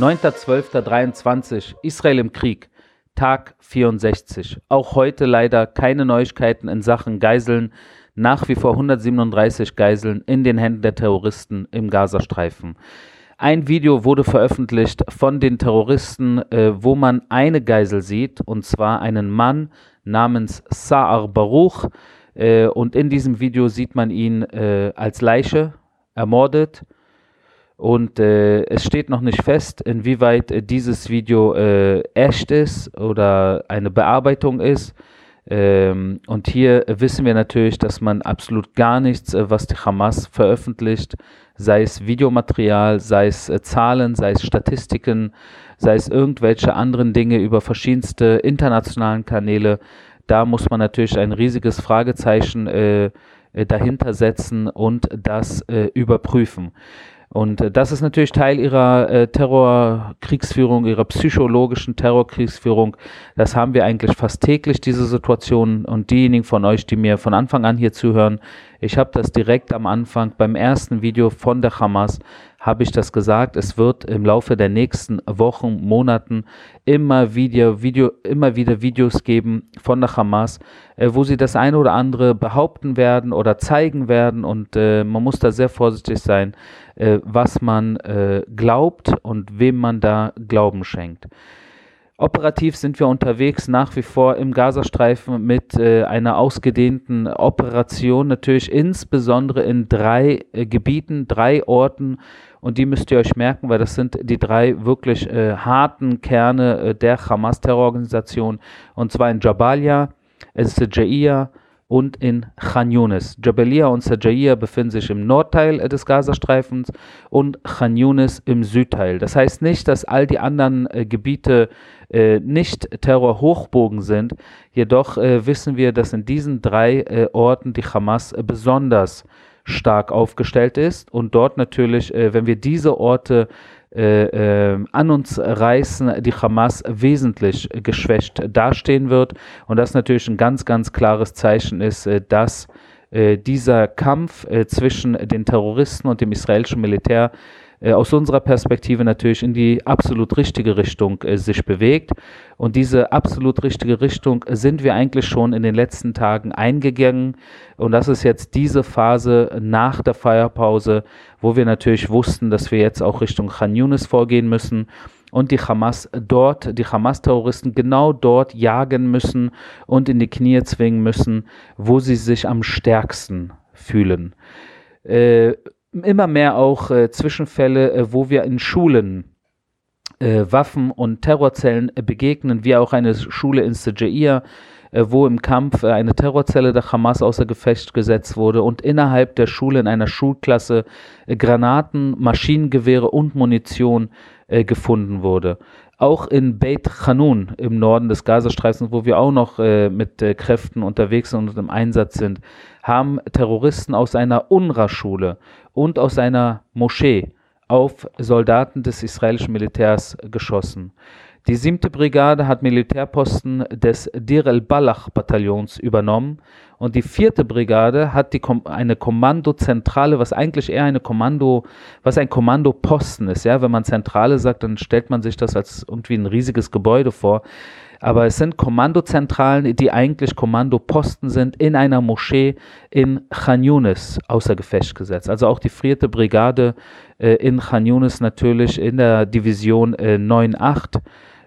9.12.23 Israel im Krieg. Tag 64. Auch heute leider keine Neuigkeiten in Sachen Geiseln. Nach wie vor 137 Geiseln in den Händen der Terroristen im Gazastreifen. Ein Video wurde veröffentlicht von den Terroristen, äh, wo man eine Geisel sieht, und zwar einen Mann namens Sa'ar Baruch. Äh, und in diesem Video sieht man ihn äh, als Leiche ermordet. Und äh, es steht noch nicht fest, inwieweit äh, dieses Video äh, echt ist oder eine Bearbeitung ist. Ähm, und hier wissen wir natürlich, dass man absolut gar nichts, äh, was die Hamas veröffentlicht, sei es Videomaterial, sei es äh, Zahlen, sei es Statistiken, sei es irgendwelche anderen Dinge über verschiedenste internationalen Kanäle, da muss man natürlich ein riesiges Fragezeichen äh, dahinter setzen und das überprüfen. Und äh, das ist natürlich Teil ihrer äh, Terrorkriegsführung, ihrer psychologischen Terrorkriegsführung. Das haben wir eigentlich fast täglich, diese Situation. Und diejenigen von euch, die mir von Anfang an hier zuhören, ich habe das direkt am Anfang beim ersten Video von der Hamas, habe ich das gesagt. Es wird im Laufe der nächsten Wochen, Monaten immer wieder, Video, immer wieder Videos geben von der Hamas, äh, wo sie das eine oder andere behaupten werden oder zeigen werden. Und äh, man muss da sehr vorsichtig sein, äh, was man äh, glaubt und wem man da Glauben schenkt. Operativ sind wir unterwegs nach wie vor im Gazastreifen mit äh, einer ausgedehnten Operation, natürlich insbesondere in drei äh, Gebieten, drei Orten. Und die müsst ihr euch merken, weil das sind die drei wirklich äh, harten Kerne äh, der Hamas-Terrororganisation. Und zwar in Jabalia, Es-Jaiya und in Khan Yunis. Jabalia und Sajaiya befinden sich im Nordteil des Gazastreifens und Khan Yunis im Südteil. Das heißt nicht, dass all die anderen äh, Gebiete äh, nicht Terrorhochbogen sind, jedoch äh, wissen wir, dass in diesen drei äh, Orten die Hamas besonders stark aufgestellt ist und dort natürlich, äh, wenn wir diese Orte äh, äh, an uns reißen, die Hamas wesentlich geschwächt dastehen wird. Und das natürlich ein ganz, ganz klares Zeichen ist, äh, dass äh, dieser Kampf äh, zwischen den Terroristen und dem israelischen Militär äh, aus unserer Perspektive natürlich in die absolut richtige Richtung äh, sich bewegt. Und diese absolut richtige Richtung sind wir eigentlich schon in den letzten Tagen eingegangen. Und das ist jetzt diese Phase nach der Feierpause, wo wir natürlich wussten, dass wir jetzt auch Richtung Khan Yunis vorgehen müssen und die Hamas dort, die Hamas-Terroristen genau dort jagen müssen und in die Knie zwingen müssen, wo sie sich am stärksten fühlen. Äh, immer mehr auch äh, Zwischenfälle, äh, wo wir in Schulen äh, Waffen und Terrorzellen äh, begegnen, wie auch eine Schule in Sejair, äh, wo im Kampf eine Terrorzelle der Hamas außer Gefecht gesetzt wurde und innerhalb der Schule in einer Schulklasse Granaten, Maschinengewehre und Munition gefunden wurde. Auch in Beit Hanun im Norden des Gazastreifens, wo wir auch noch äh, mit äh, Kräften unterwegs sind und im Einsatz sind, haben Terroristen aus einer UNRWA-Schule und aus einer Moschee auf Soldaten des israelischen Militärs geschossen. Die siebte Brigade hat Militärposten des Dir el-Balach-Bataillons übernommen und die vierte Brigade hat die, eine Kommandozentrale, was eigentlich eher eine Kommando, was ein Kommandoposten ist. Ja, wenn man Zentrale sagt, dann stellt man sich das als irgendwie ein riesiges Gebäude vor. Aber es sind Kommandozentralen, die eigentlich Kommandoposten sind in einer Moschee in Khan Yunis außer Gefecht gesetzt. Also auch die vierte Brigade äh, in Khan Yunis natürlich in der Division äh, 9-8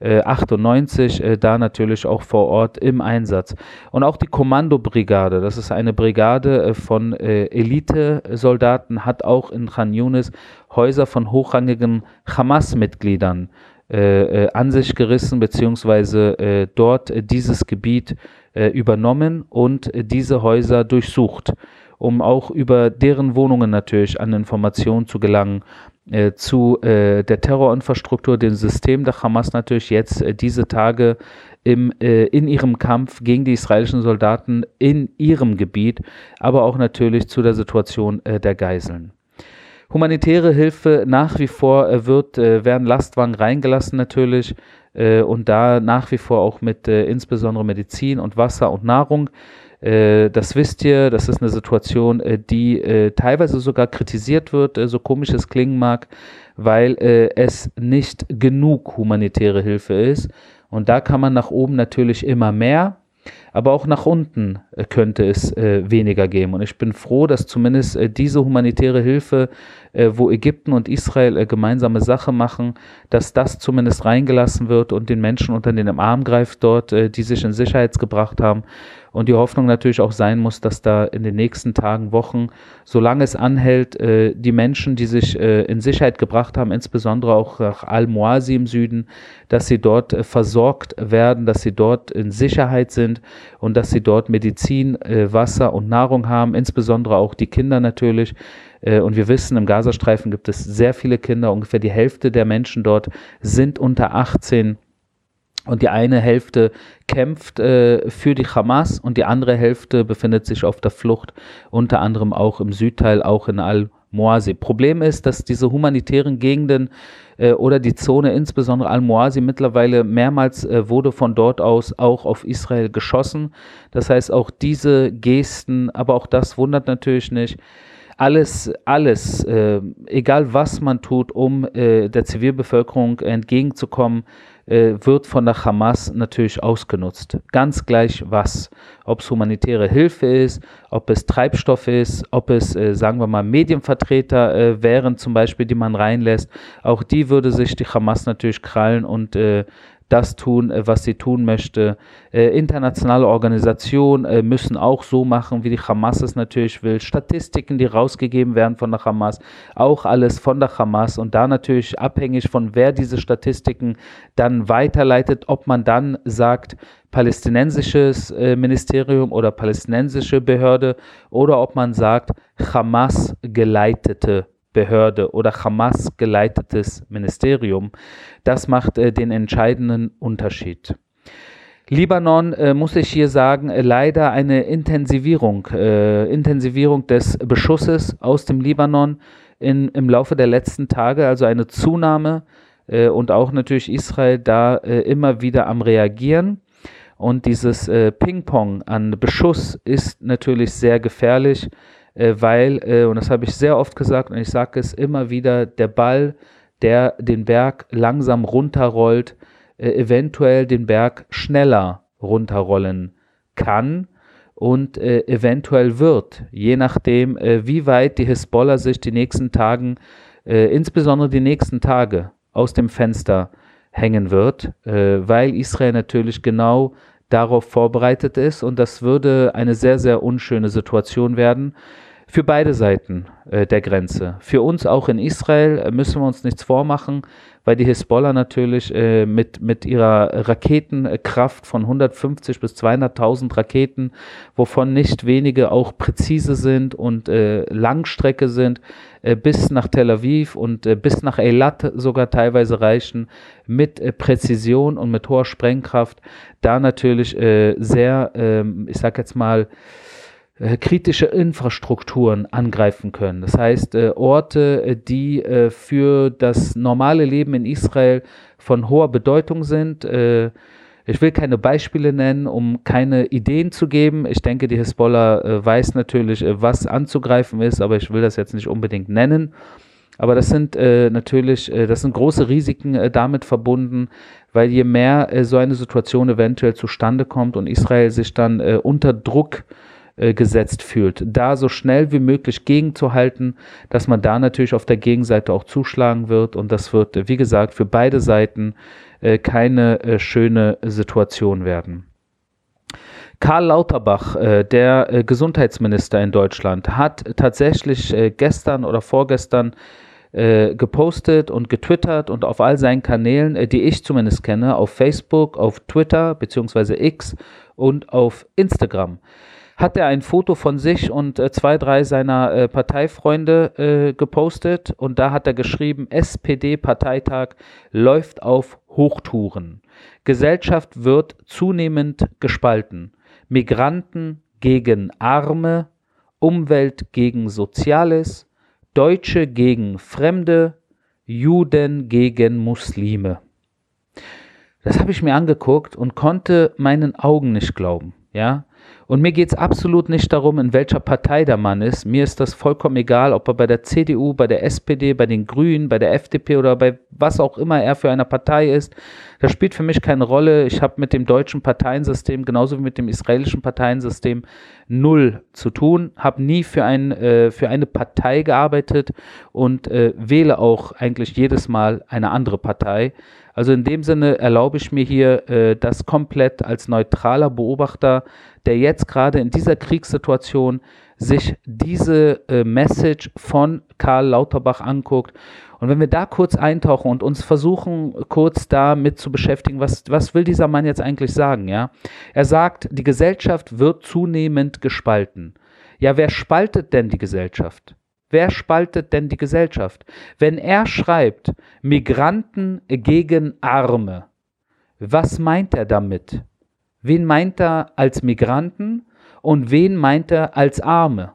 98 äh, äh, da natürlich auch vor Ort im Einsatz. Und auch die Kommandobrigade, das ist eine Brigade äh, von Elite-Soldaten, hat auch in Khan Yunis Häuser von hochrangigen Hamas-Mitgliedern äh, äh, an sich gerissen, beziehungsweise dort dieses Gebiet übernommen und diese Häuser durchsucht um auch über deren Wohnungen natürlich an Informationen zu gelangen, äh, zu äh, der Terrorinfrastruktur, dem System der Hamas natürlich jetzt äh, diese Tage im, äh, in ihrem Kampf gegen die israelischen Soldaten in ihrem Gebiet, aber auch natürlich zu der Situation äh, der Geiseln. Humanitäre Hilfe nach wie vor äh, wird, äh, werden Lastwagen reingelassen natürlich äh, und da nach wie vor auch mit insbesondere Medizin und Wasser und Nahrung. Das wisst ihr, das ist eine Situation, die teilweise sogar kritisiert wird, so komisch es klingen mag, weil es nicht genug humanitäre Hilfe ist. Und da kann man nach oben natürlich immer mehr aber auch nach unten äh, könnte es äh, weniger geben. Und ich bin froh, dass zumindest äh, diese humanitäre Hilfe, äh, wo Ägypten und Israel äh, gemeinsame Sache machen, dass das zumindest reingelassen wird und den Menschen unter den Arm greift dort, äh, die sich in Sicherheit gebracht haben. Und die Hoffnung natürlich auch sein muss, dass da in den nächsten Tagen, Wochen, solange es anhält, die Menschen, die sich in Sicherheit gebracht haben, insbesondere auch nach Al-Muasi im Süden, dass sie dort versorgt werden, dass sie dort in Sicherheit sind und dass sie dort Medizin, äh, Wasser und Nahrung haben, insbesondere auch die Kinder natürlich. Äh, und wir wissen, im Gazastreifen gibt es sehr viele Kinder, ungefähr die Hälfte der Menschen dort sind unter 18. Und die eine Hälfte kämpft äh, für die Hamas und die andere Hälfte befindet sich auf der Flucht, unter anderem auch im Südteil, auch in Al-Moasi. Problem ist, dass diese humanitären Gegenden äh, oder die Zone, insbesondere Al-Muasi, mittlerweile mehrmals äh, wurde von dort aus auch auf Israel geschossen. Das heißt, auch diese Gesten, aber auch das wundert natürlich nicht alles, alles, äh, egal was man tut, um äh, der Zivilbevölkerung entgegenzukommen, äh, wird von der Hamas natürlich ausgenutzt. Ganz gleich was. Ob es humanitäre Hilfe ist, ob es Treibstoff ist, ob es, äh, sagen wir mal, Medienvertreter äh, wären zum Beispiel, die man reinlässt. Auch die würde sich die Hamas natürlich krallen und äh, das tun, äh, was sie tun möchte. Äh, internationale Organisationen äh, müssen auch so machen, wie die Hamas es natürlich will. Statistiken, die rausgegeben werden von der Hamas, auch alles von der Hamas und da natürlich abhängig von wer diese Statistiken dann weiterleitet, ob man dann sagt, palästinensisches Ministerium oder palästinensische Behörde oder ob man sagt, Hamas geleitete Behörde oder Hamas geleitetes Ministerium. Das macht äh, den entscheidenden Unterschied. Libanon, äh, muss ich hier sagen, äh, leider eine Intensivierung, äh, Intensivierung des Beschusses aus dem Libanon in, im Laufe der letzten Tage, also eine Zunahme äh, und auch natürlich Israel da äh, immer wieder am Reagieren. Und dieses Ping-Pong an Beschuss ist natürlich sehr gefährlich äh, weil, äh, und das habe ich sehr oft gesagt und ich sage es immer wieder, der Ball, der den Berg langsam runterrollt, äh, eventuell den Berg schneller runterrollen kann und äh, eventuell wird, je nachdem, äh, wie weit die Hisbollah sich die nächsten Tagen, äh, insbesondere die nächsten Tage, aus dem Fenster hängen wird, weil Israel natürlich genau darauf vorbereitet ist. Und das würde eine sehr, sehr unschöne Situation werden für beide Seiten äh, der Grenze. Für uns auch in Israel äh, müssen wir uns nichts vormachen, weil die Hisbollah natürlich äh, mit, mit ihrer Raketenkraft von 150 bis 200.000 Raketen, wovon nicht wenige auch präzise sind und äh, Langstrecke sind, äh, bis nach Tel Aviv und äh, bis nach Eilat sogar teilweise reichen, mit Präzision und mit hoher Sprengkraft, da natürlich sehr, ähm, ich sag jetzt mal, äh, kritische Infrastrukturen angreifen können. Das heißt, äh, Orte, äh, die äh, für das normale Leben in Israel von hoher Bedeutung sind. Äh, ich will keine Beispiele nennen, um keine Ideen zu geben. Ich denke, die Hisbollah äh, weiß natürlich, was anzugreifen ist, aber ich will das jetzt nicht unbedingt nennen. Aber das sind natürlich, das sind große Risiken damit verbunden, weil je mehr so eine Situation eventuell zustande kommt und Israel sich dann unter Druck äh, äh, gesetzt fühlt, da so schnell wie möglich gegenzuhalten, dass man da natürlich auf der Gegenseite auch zuschlagen wird und das wird, wie gesagt, für beide Seiten äh, keine äh, schöne Situation werden. Karl Lauterbach, äh, der äh, Gesundheitsminister in Deutschland, hat tatsächlich gestern oder vorgestern gepostet und getwittert und auf all seinen Kanälen, die ich zumindest kenne, auf Facebook, auf Twitter bzw. X und auf Instagram hat er ein Foto von sich und äh, zwei, drei seiner äh, Parteifreunde äh, gepostet und da hat er geschrieben, SPD-Parteitag läuft auf Hochtouren. Gesellschaft wird zunehmend gespalten. Migranten gegen Arme, Umwelt gegen Soziales, Deutsche gegen Fremde, Juden gegen Muslime. Das habe ich mir angeguckt und konnte meinen Augen nicht glauben. Ja, und mir geht es absolut nicht darum, in welcher Partei der Mann ist. Mir ist das vollkommen egal, ob er bei der CDU, bei der SPD, bei den Grünen, bei der FDP oder bei was auch immer er für eine Partei ist. Das spielt für mich keine Rolle. Ich habe mit dem deutschen Parteiensystem genauso wie mit dem israelischen Parteiensystem null zu tun, habe nie für, ein, äh, für eine Partei gearbeitet und äh, wähle auch eigentlich jedes Mal eine andere Partei. Also in dem Sinne erlaube ich mir hier äh, das komplett als neutraler Beobachter, der jetzt gerade in dieser Kriegssituation sich diese äh, Message von Karl Lauterbach anguckt. Und wenn wir da kurz eintauchen und uns versuchen, kurz damit zu beschäftigen, was, was will dieser Mann jetzt eigentlich sagen, ja? Er sagt, die Gesellschaft wird zunehmend gespalten. Ja, wer spaltet denn die Gesellschaft? Wer spaltet denn die Gesellschaft? Wenn er schreibt, Migranten gegen Arme, was meint er damit? Wen meint er als Migranten und wen meint er als Arme?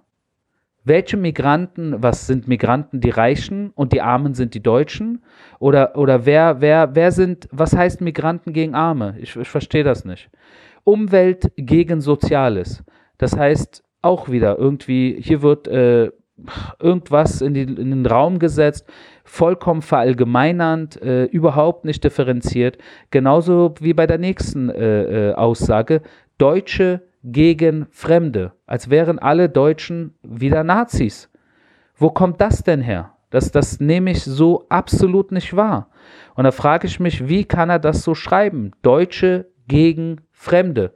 Welche Migranten, was sind Migranten die Reichen und die Armen sind die Deutschen? Oder, oder wer, wer, wer sind, was heißt Migranten gegen Arme? Ich, ich verstehe das nicht. Umwelt gegen Soziales. Das heißt auch wieder irgendwie, hier wird äh, irgendwas in, die, in, den Raum gesetzt, vollkommen verallgemeinernd, äh, überhaupt nicht differenziert. Genauso wie bei der nächsten äh, äh, Aussage, Deutsche gegen Fremde, als wären alle Deutschen wieder Nazis. Wo kommt das denn her? Das, das nehme ich so absolut nicht wahr. Und da frage ich mich, wie kann er das so schreiben? Deutsche gegen Fremde.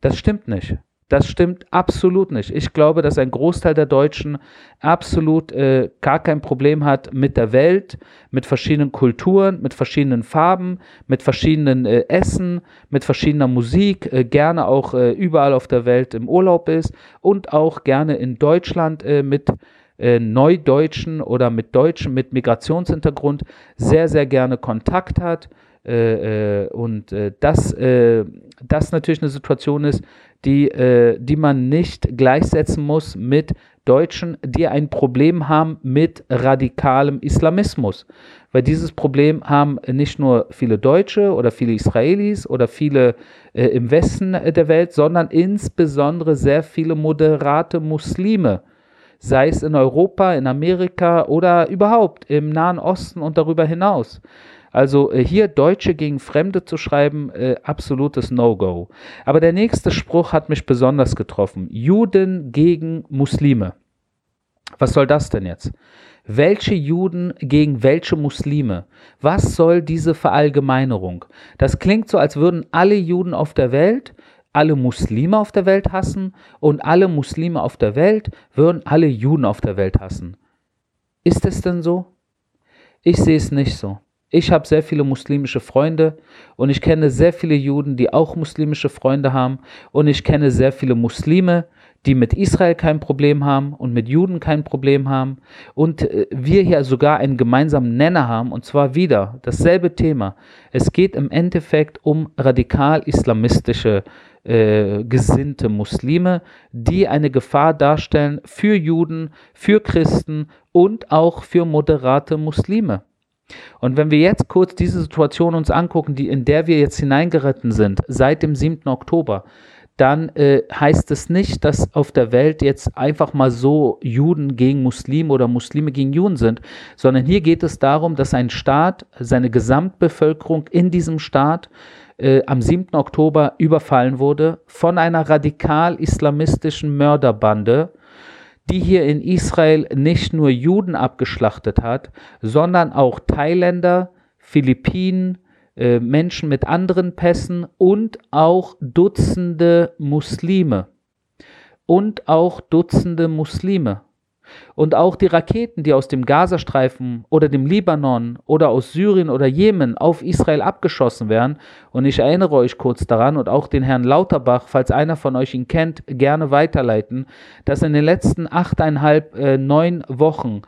Das stimmt nicht. Das stimmt absolut nicht. Ich glaube, dass ein Großteil der Deutschen absolut äh, gar kein Problem hat mit der Welt, mit verschiedenen Kulturen, mit verschiedenen Farben, mit verschiedenen äh, Essen, mit verschiedener Musik, äh, gerne auch äh, überall auf der Welt im Urlaub ist und auch gerne in Deutschland äh, mit äh, Neudeutschen oder mit Deutschen mit Migrationshintergrund sehr, sehr gerne Kontakt hat. und dass das natürlich eine Situation ist, die, äh, die man nicht gleichsetzen muss mit Deutschen, die ein Problem haben mit radikalem Islamismus. Weil dieses Problem haben nicht nur viele Deutsche oder viele Israelis oder viele äh, im Westen der Welt, sondern insbesondere sehr viele moderate Muslime sei es in Europa, in Amerika oder überhaupt im Nahen Osten und darüber hinaus. Also äh, hier Deutsche gegen Fremde zu schreiben, äh, absolutes No-Go. Aber der nächste Spruch hat mich besonders getroffen. Juden gegen Muslime. Was soll das denn jetzt? Welche Juden gegen welche Muslime? Was soll diese Verallgemeinerung? Das klingt so, als würden alle Juden auf der Welt alle Muslime auf der Welt hassen und alle Muslime auf der Welt würden alle Juden auf der Welt hassen. Ist es denn so? Ich sehe es nicht so. Ich habe sehr viele muslimische Freunde und ich kenne sehr viele Juden, die auch muslimische Freunde haben und ich kenne sehr viele Muslime, die mit Israel kein Problem haben und mit Juden kein Problem haben und äh, wir hier sogar einen gemeinsamen Nenner haben und zwar wieder dasselbe Thema. Es geht im Endeffekt um radikal islamistische äh, gesinnte Muslime, die eine Gefahr darstellen für Juden, für Christen und auch für moderate Muslime. Und wenn wir jetzt kurz diese Situation uns angucken, die, in der wir jetzt hineingeritten sind, seit dem 7. Oktober, dann äh, heißt es nicht, dass auf der Welt jetzt einfach mal so Juden gegen Muslime oder Muslime gegen Juden sind, sondern hier geht es darum, dass ein Staat, seine Gesamtbevölkerung in diesem Staat äh, am 7. Oktober überfallen wurde von einer radikal-islamistischen Mörderbande, die hier in Israel nicht nur Juden abgeschlachtet hat, sondern auch Thailänder, Philippinen, äh, Menschen mit anderen Pässen und auch Dutzende Muslime. Und auch Dutzende Muslime. Und auch die Raketen, die aus dem Gazastreifen oder dem Libanon oder aus Syrien oder Jemen auf Israel abgeschossen werden. Und ich erinnere euch kurz daran und auch den Herrn Lauterbach, falls einer von euch ihn kennt, gerne weiterleiten, dass in den letzten achteinhalb, äh, neun Wochen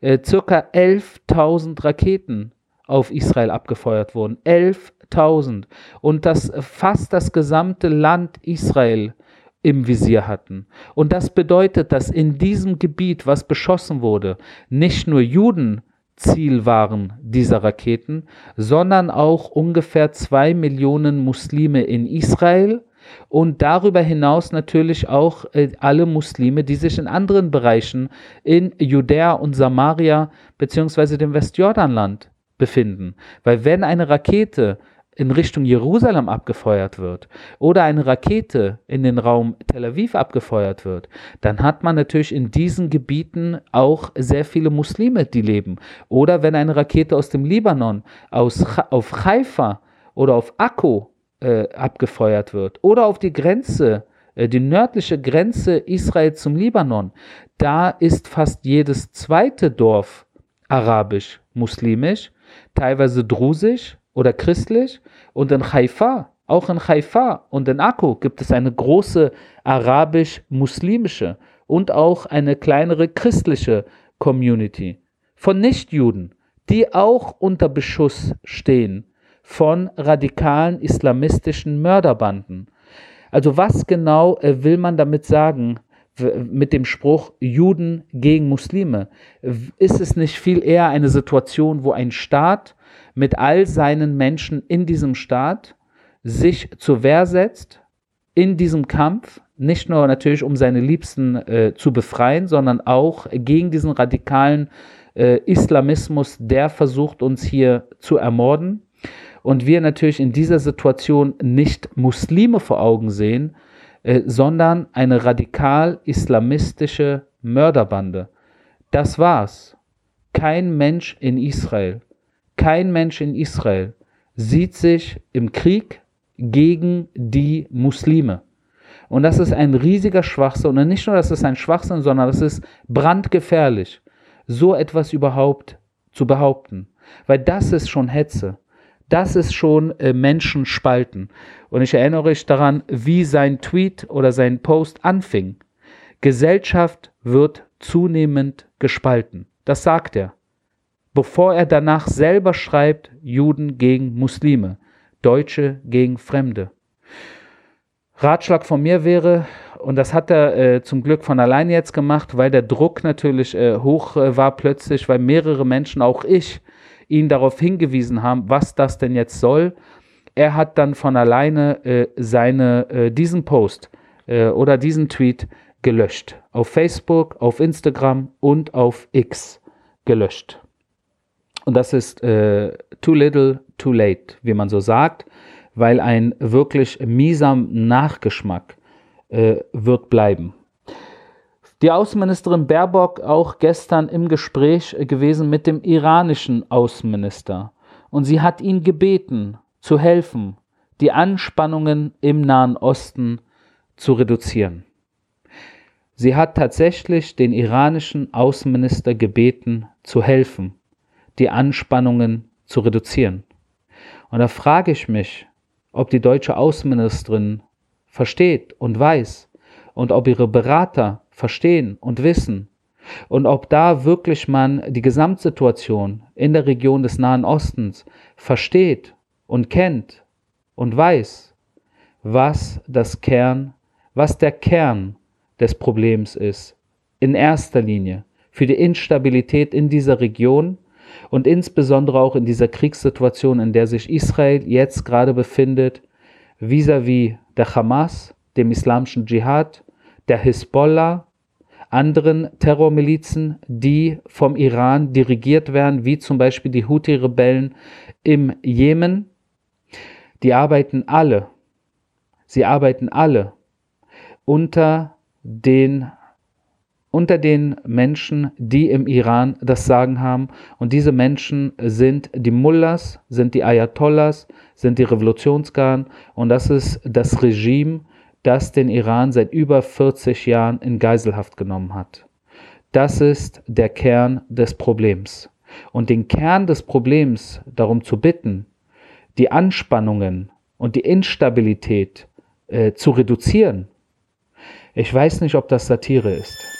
äh, circa 11.000 Raketen auf Israel abgefeuert wurden. 11.000. Und dass fast das gesamte Land Israel im Visier hatten. Und das bedeutet, dass in diesem Gebiet, was beschossen wurde, nicht nur Juden Ziel waren dieser Raketen, sondern auch ungefähr zwei Millionen Muslime in Israel und darüber hinaus natürlich auch äh, alle Muslime, die sich in anderen Bereichen in Judäa und Samaria beziehungsweise dem Westjordanland befinden. Weil wenn eine Rakete in Richtung Jerusalem abgefeuert wird oder eine Rakete in den Raum Tel Aviv abgefeuert wird, dann hat man natürlich in diesen Gebieten auch sehr viele Muslime, die leben. Oder wenn eine Rakete aus dem Libanon aus, auf Haifa oder auf Akko äh, abgefeuert wird oder auf die Grenze, äh, die nördliche Grenze Israel zum Libanon, da ist fast jedes zweite Dorf arabisch, muslimisch, teilweise drusisch oder christlich. Und in Haifa, auch in Haifa und in Akku gibt es eine große arabisch-muslimische und auch eine kleinere christliche Community von Nichtjuden, die auch unter Beschuss stehen von radikalen islamistischen Mörderbanden. Also was genau äh, will man damit sagen mit dem Spruch Juden gegen Muslime? Ist es nicht viel eher eine Situation, wo ein Staat mit all seinen Menschen in diesem Staat sich zur Wehr setzt, in diesem Kampf, nicht nur natürlich um seine Liebsten äh, zu befreien, sondern auch gegen diesen radikalen äh, Islamismus, der versucht uns hier zu ermorden. Und wir natürlich in dieser Situation nicht Muslime vor Augen sehen, äh, sondern eine radikal islamistische Mörderbande. Das war's. Kein Mensch in Israel kein Mensch in Israel sieht sich im Krieg gegen die Muslime. Und das ist ein riesiger Schwachsinn. Und nicht nur, dass es ein Schwachsinn, sondern das ist brandgefährlich, so etwas überhaupt zu behaupten. Weil das ist schon Hetze. Das ist schon äh, Menschen spalten. Und ich erinnere euch daran, wie sein Tweet oder sein Post anfing. Gesellschaft wird zunehmend gespalten. Das sagt er bevor er danach selber schreibt, Juden gegen Muslime, Deutsche gegen Fremde. Ratschlag von mir wäre, und das hat er äh, zum Glück von alleine jetzt gemacht, weil der Druck natürlich äh, hoch äh, war plötzlich, weil mehrere Menschen, auch ich, ihn darauf hingewiesen haben, was das denn jetzt soll. Er hat dann von alleine äh, seine, äh, diesen Post äh, oder diesen Tweet gelöscht. Auf Facebook, auf Instagram und auf X gelöscht. Und das ist äh, too little, too late, wie man so sagt, weil ein wirklich mieser Nachgeschmack äh, wird bleiben. Die Außenministerin Baerbock auch gestern im Gespräch gewesen mit dem iranischen Außenminister. Und sie hat ihn gebeten, zu helfen, die Anspannungen im Nahen Osten zu reduzieren. Sie hat tatsächlich den iranischen Außenminister gebeten, zu helfen die Anspannungen zu reduzieren. Und da frage ich mich, ob die deutsche Außenministerin versteht und weiß und ob ihre Berater verstehen und wissen und ob da wirklich man die Gesamtsituation in der Region des Nahen Ostens versteht und kennt und weiß, was das Kern, was der Kern des Problems ist, in erster Linie für die Instabilität in dieser Region und insbesondere auch in dieser Kriegssituation, in der sich Israel jetzt gerade befindet, vis-à-vis -vis der Hamas, dem islamischen Dschihad, der Hisbollah, anderen Terrormilizen, die vom Iran dirigiert werden, wie zum Beispiel die Houthi-Rebellen im Jemen. Die arbeiten alle, sie arbeiten alle unter den unter den Menschen, die im Iran das Sagen haben. Und diese Menschen sind die Mullahs, sind die Ayatollahs, sind die Revolutionsgarden. Und das ist das Regime, das den Iran seit über 40 Jahren in Geiselhaft genommen hat. Das ist der Kern des Problems. Und den Kern des Problems darum zu bitten, die Anspannungen und die Instabilität äh, zu reduzieren, ich weiß nicht, ob das Satire ist.